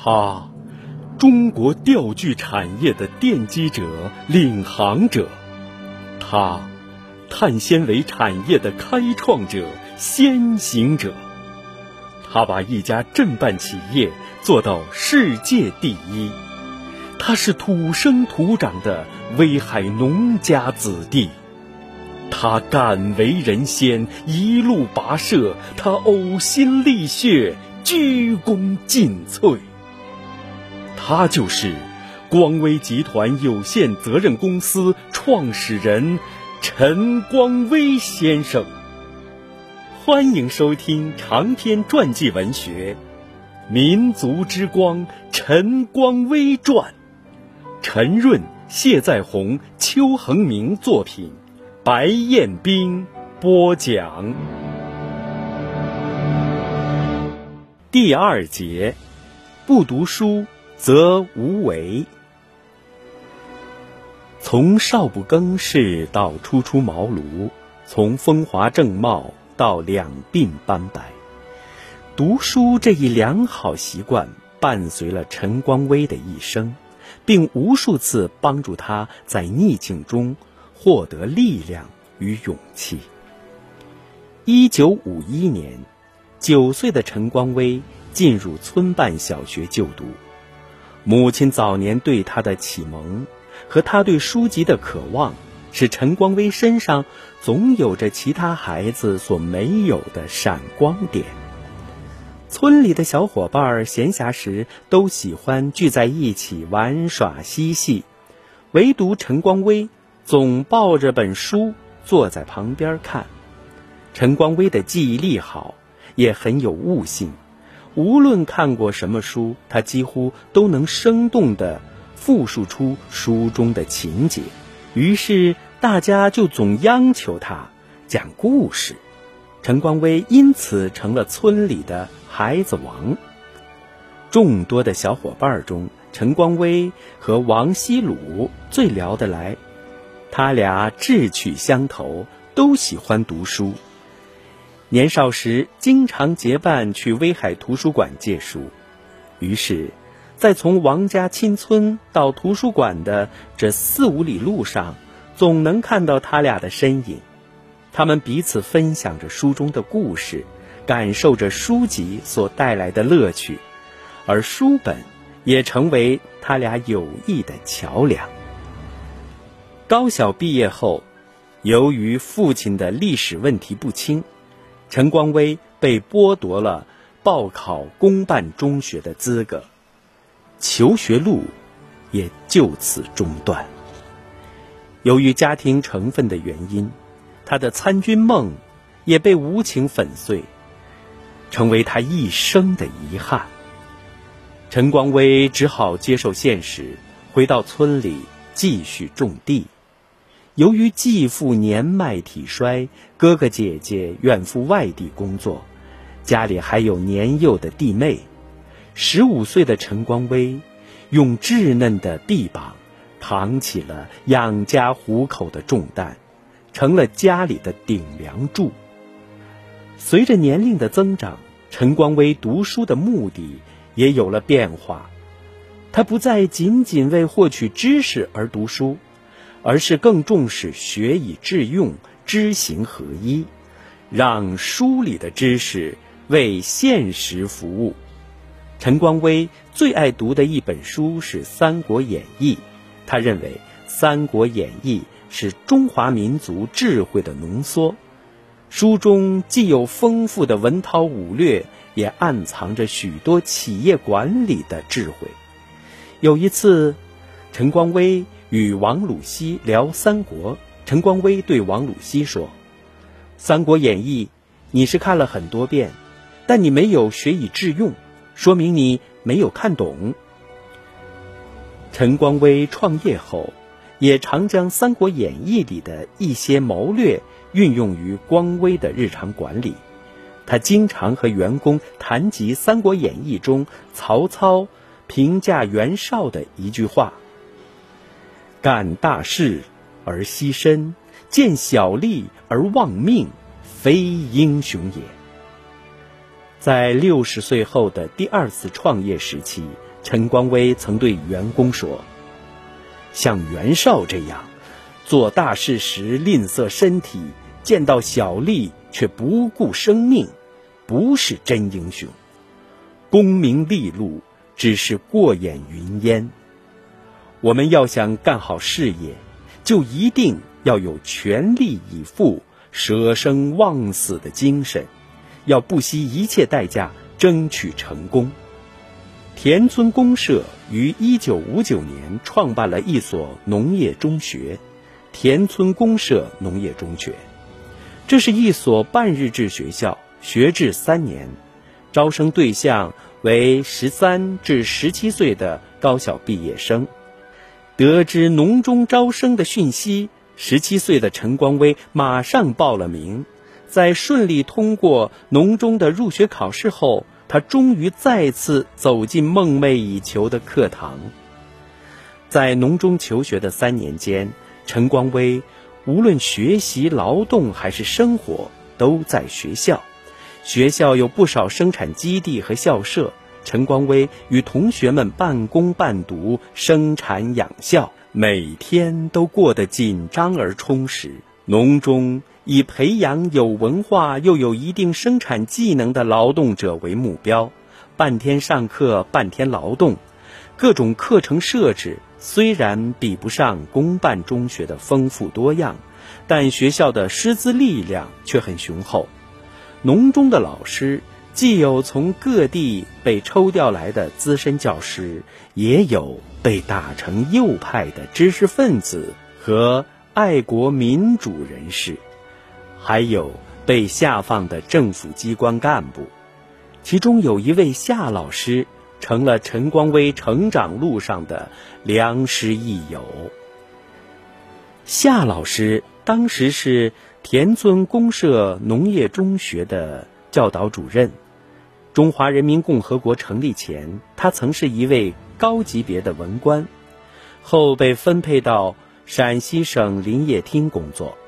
他，中国钓具产业的奠基者、领航者；他，碳纤维产业的开创者、先行者。他把一家镇办企业做到世界第一。他是土生土长的威海农家子弟。他敢为人先，一路跋涉；他呕心沥血，鞠躬尽瘁。他就是光威集团有限责任公司创始人陈光威先生。欢迎收听长篇传记文学《民族之光·陈光威传》，陈润、谢在红、邱恒明作品。白彦斌播讲第二节：不读书则无为。从少不更事到初出茅庐，从风华正茂到两鬓斑白，读书这一良好习惯伴随了陈光威的一生，并无数次帮助他在逆境中。获得力量与勇气。一九五一年，九岁的陈光威进入村办小学就读。母亲早年对他的启蒙和他对书籍的渴望，使陈光威身上总有着其他孩子所没有的闪光点。村里的小伙伴闲暇时都喜欢聚在一起玩耍嬉戏，唯独陈光威。总抱着本书坐在旁边看。陈光威的记忆力好，也很有悟性。无论看过什么书，他几乎都能生动地复述出书中的情节。于是大家就总央求他讲故事。陈光威因此成了村里的孩子王。众多的小伙伴中，陈光威和王希鲁最聊得来。他俩志趣相投，都喜欢读书。年少时经常结伴去威海图书馆借书，于是，在从王家亲村到图书馆的这四五里路上，总能看到他俩的身影。他们彼此分享着书中的故事，感受着书籍所带来的乐趣，而书本也成为他俩友谊的桥梁。高小毕业后，由于父亲的历史问题不清，陈光威被剥夺了报考公办中学的资格，求学路也就此中断。由于家庭成分的原因，他的参军梦也被无情粉碎，成为他一生的遗憾。陈光威只好接受现实，回到村里继续种地。由于继父年迈体衰，哥哥姐姐远赴外地工作，家里还有年幼的弟妹，十五岁的陈光威用稚嫩的臂膀扛起了养家糊口的重担，成了家里的顶梁柱。随着年龄的增长，陈光威读书的目的也有了变化，他不再仅仅为获取知识而读书。而是更重视学以致用、知行合一，让书里的知识为现实服务。陈光威最爱读的一本书是《三国演义》，他认为《三国演义》是中华民族智慧的浓缩，书中既有丰富的文韬武略，也暗藏着许多企业管理的智慧。有一次，陈光威。与王鲁西聊三国，陈光威对王鲁西说：“《三国演义》，你是看了很多遍，但你没有学以致用，说明你没有看懂。”陈光威创业后，也常将《三国演义》里的一些谋略运用于光威的日常管理。他经常和员工谈及《三国演义》中曹操评价袁绍的一句话。干大事而牺牲，见小利而忘命，非英雄也。在六十岁后的第二次创业时期，陈光威曾对员工说：“像袁绍这样，做大事时吝啬身体，见到小利却不顾生命，不是真英雄。功名利禄只是过眼云烟。我们要想干好事业，就一定要有全力以赴、舍生忘死的精神，要不惜一切代价争取成功。”田村公社于一九五九年创办了一所农业中学——田村公社农业中学。这是一所半日制学校，学制三年，招生对象为十三至十七岁的高校毕业生。得知农中招生的讯息，十七岁的陈光威马上报了名。在顺利通过农中的入学考试后，他终于再次走进梦寐以求的课堂。在农中求学的三年间，陈光威无论学习、劳动还是生活，都在学校。学校有不少生产基地和校舍，陈光威与同学们半工半读，生产养校，每天都过得紧张而充实。农中。以培养有文化又有一定生产技能的劳动者为目标，半天上课，半天劳动。各种课程设置虽然比不上公办中学的丰富多样，但学校的师资力量却很雄厚。农中的老师既有从各地被抽调来的资深教师，也有被打成右派的知识分子和爱国民主人士。还有被下放的政府机关干部，其中有一位夏老师成了陈光威成长路上的良师益友。夏老师当时是田村公社农业中学的教导主任。中华人民共和国成立前，他曾是一位高级别的文官，后被分配到陕西省林业厅工作。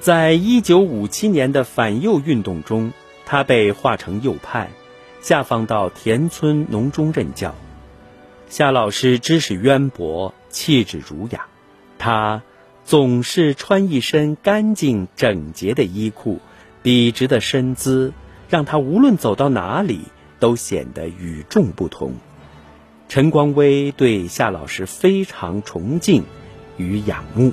在一九五七年的反右运动中，他被划成右派，下放到田村农中任教。夏老师知识渊博，气质儒雅，他总是穿一身干净整洁的衣裤，笔直的身姿让他无论走到哪里都显得与众不同。陈光威对夏老师非常崇敬与仰慕，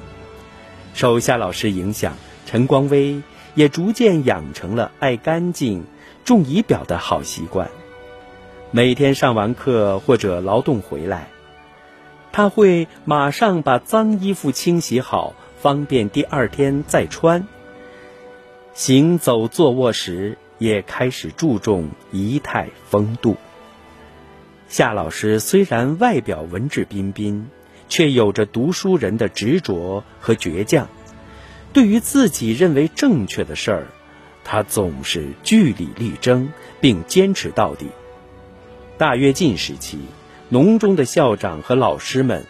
受夏老师影响。陈光威也逐渐养成了爱干净、重仪表的好习惯。每天上完课或者劳动回来，他会马上把脏衣服清洗好，方便第二天再穿。行走、坐卧时也开始注重仪态风度。夏老师虽然外表文质彬彬，却有着读书人的执着和倔强。对于自己认为正确的事儿，他总是据理力争，并坚持到底。大跃进时期，农中的校长和老师们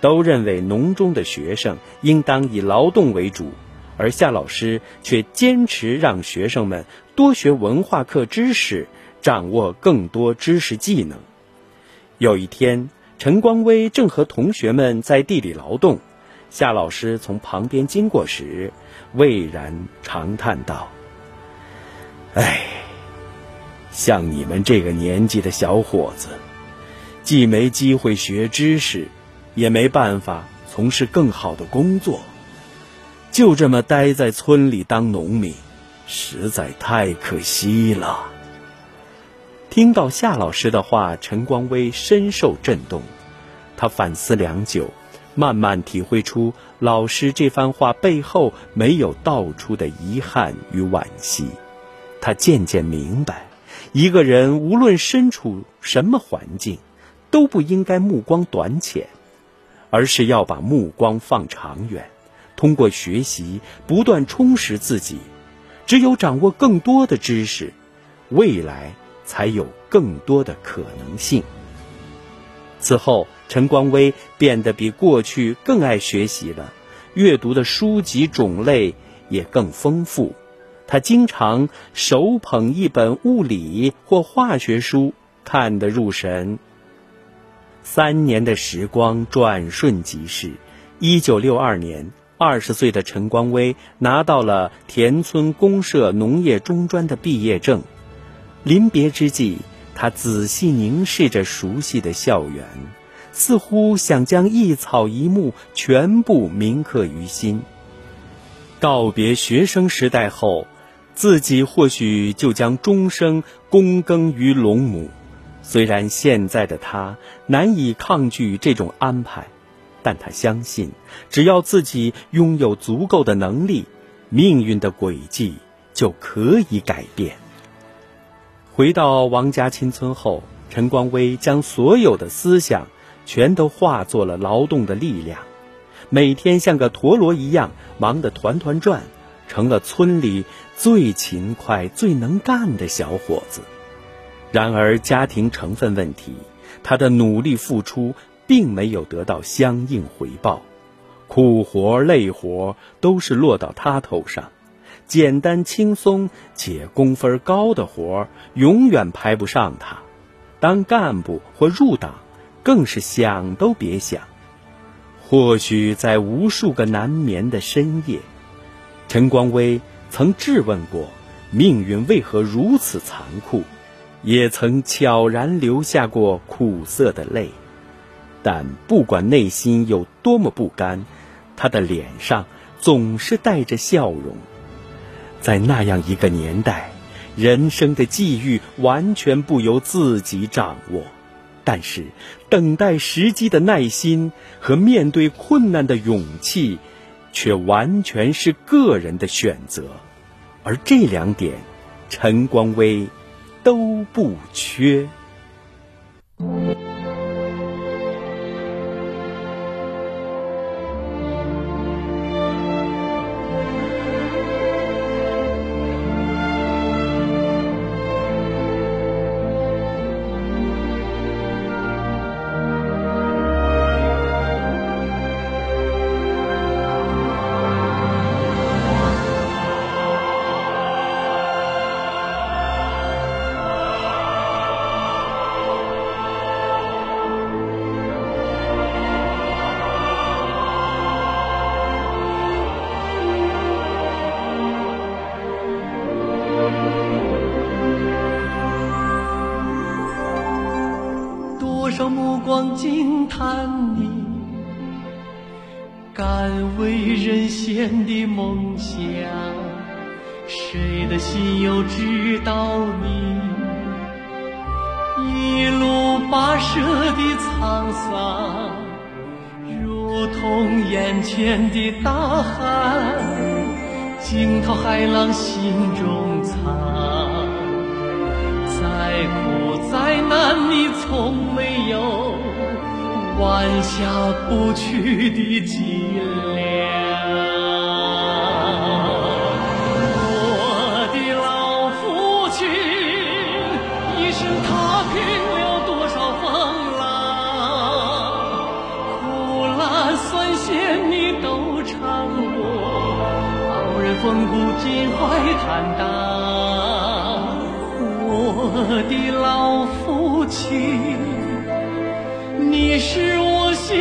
都认为农中的学生应当以劳动为主，而夏老师却坚持让学生们多学文化课知识，掌握更多知识技能。有一天，陈光威正和同学们在地里劳动。夏老师从旁边经过时，蔚然长叹道：“哎，像你们这个年纪的小伙子，既没机会学知识，也没办法从事更好的工作，就这么待在村里当农民，实在太可惜了。”听到夏老师的话，陈光威深受震动，他反思良久。慢慢体会出老师这番话背后没有道出的遗憾与惋惜，他渐渐明白，一个人无论身处什么环境，都不应该目光短浅，而是要把目光放长远，通过学习不断充实自己，只有掌握更多的知识，未来才有更多的可能性。此后，陈光威变得比过去更爱学习了，阅读的书籍种类也更丰富。他经常手捧一本物理或化学书，看得入神。三年的时光转瞬即逝。一九六二年，二十岁的陈光威拿到了田村公社农业中专的毕业证。临别之际，他仔细凝视着熟悉的校园，似乎想将一草一木全部铭刻于心。告别学生时代后，自己或许就将终生躬耕于龙母。虽然现在的他难以抗拒这种安排，但他相信，只要自己拥有足够的能力，命运的轨迹就可以改变。回到王家亲村后，陈光威将所有的思想全都化作了劳动的力量，每天像个陀螺一样忙得团团转，成了村里最勤快、最能干的小伙子。然而，家庭成分问题，他的努力付出并没有得到相应回报，苦活累活都是落到他头上，简单轻松且工分高的活永远排不上他，当干部或入党，更是想都别想。或许在无数个难眠的深夜，陈光威曾质问过：命运为何如此残酷？也曾悄然流下过苦涩的泪，但不管内心有多么不甘，他的脸上总是带着笑容。在那样一个年代，人生的际遇完全不由自己掌握，但是等待时机的耐心和面对困难的勇气，却完全是个人的选择。而这两点，陈光威。都不缺。光惊叹你敢为人先的梦想，谁的心又知道你一路跋涉的沧桑，如同眼前的大海，惊涛骇浪心中藏。再苦再难，你从没有弯下不去的脊梁。我的老父亲，一生踏平了多少风浪，苦辣酸咸你都尝过，傲人风骨，襟怀坦荡。我的老父亲，你是我心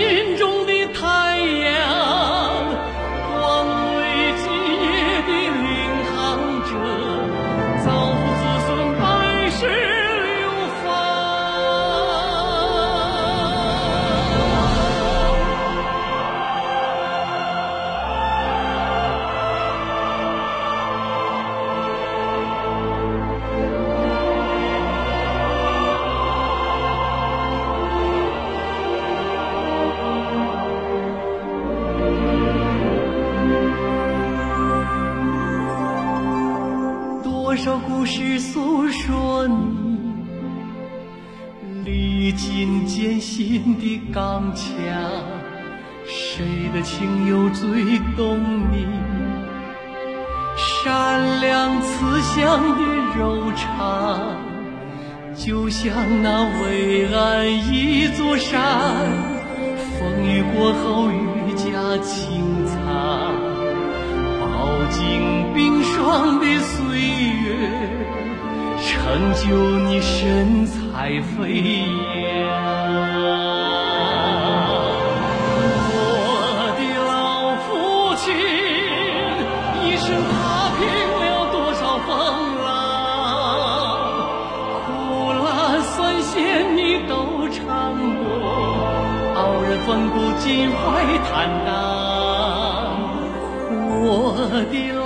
你历尽艰辛的刚强，谁的情又最懂你善良慈祥的柔肠？就像那巍岸一座山，风雨过后愈加青苍，饱经冰霜的岁月。成就你神采飞扬。我的老父亲，一生踏平了多少风浪，苦辣酸咸你都尝过，傲人风骨襟怀坦荡。我的老。